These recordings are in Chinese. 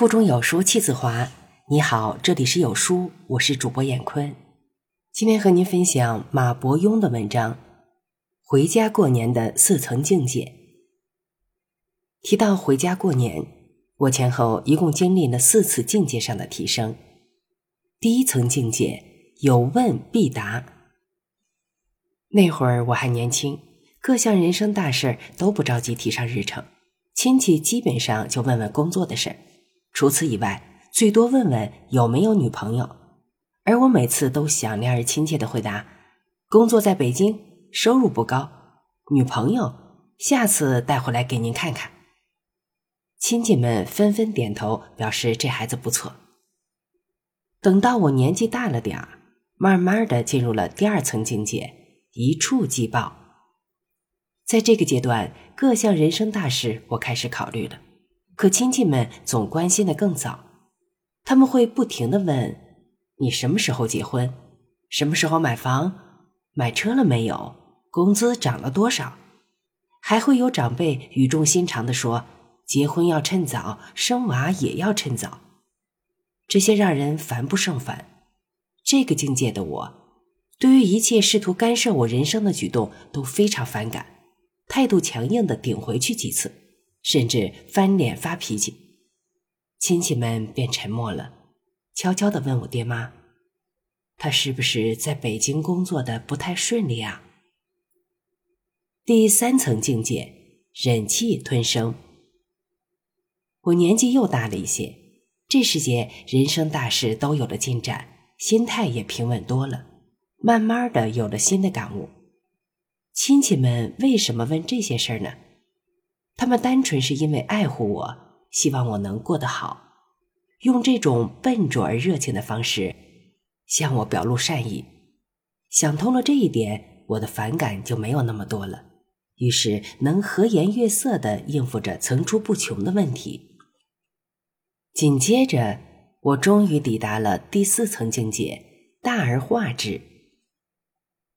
腹中有书气自华。你好，这里是有书，我是主播闫坤。今天和您分享马伯庸的文章《回家过年的四层境界》。提到回家过年，我前后一共经历了四次境界上的提升。第一层境界，有问必答。那会儿我还年轻，各项人生大事都不着急提上日程，亲戚基本上就问问工作的事儿，除此以外。最多问问有没有女朋友，而我每次都响亮而亲切的回答：“工作在北京，收入不高，女朋友下次带回来给您看看。”亲戚们纷纷点头，表示这孩子不错。等到我年纪大了点儿，慢慢的进入了第二层境界，一触即爆。在这个阶段，各项人生大事我开始考虑了，可亲戚们总关心的更早。他们会不停的问你什么时候结婚，什么时候买房，买车了没有，工资涨了多少，还会有长辈语重心长的说，结婚要趁早，生娃也要趁早，这些让人烦不胜烦。这个境界的我，对于一切试图干涉我人生的举动都非常反感，态度强硬的顶回去几次，甚至翻脸发脾气。亲戚们便沉默了，悄悄地问我爹妈：“他是不是在北京工作的不太顺利啊？”第三层境界，忍气吞声。我年纪又大了一些，这时节人生大事都有了进展，心态也平稳多了，慢慢的有了新的感悟。亲戚们为什么问这些事儿呢？他们单纯是因为爱护我。希望我能过得好，用这种笨拙而热情的方式向我表露善意。想通了这一点，我的反感就没有那么多了。于是能和颜悦色的应付着层出不穷的问题。紧接着，我终于抵达了第四层境界——大而化之。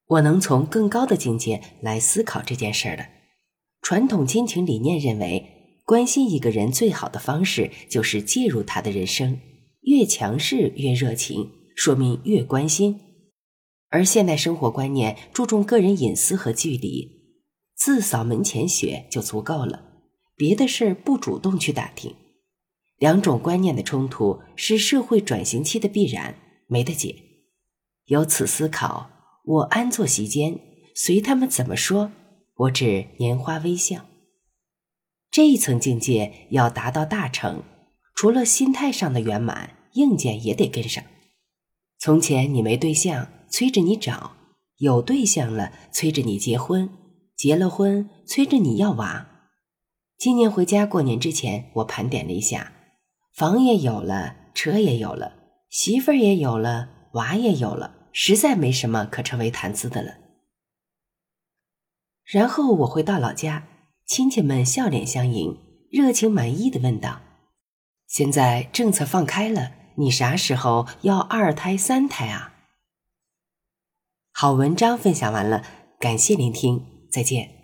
我能从更高的境界来思考这件事了。传统亲情理念认为。关心一个人最好的方式就是介入他的人生，越强势越热情，说明越关心。而现代生活观念注重个人隐私和距离，自扫门前雪就足够了，别的事儿不主动去打听。两种观念的冲突是社会转型期的必然，没得解。由此思考，我安坐席间，随他们怎么说，我只拈花微笑。这一层境界要达到大成，除了心态上的圆满，硬件也得跟上。从前你没对象，催着你找；有对象了，催着你结婚；结了婚，催着你要娃。今年回家过年之前，我盘点了一下，房也有了，车也有了，媳妇儿也有了，娃也有了，实在没什么可成为谈资的了。然后我回到老家。亲戚们笑脸相迎，热情满意的问道：“现在政策放开了，你啥时候要二胎、三胎啊？”好文章分享完了，感谢聆听，再见。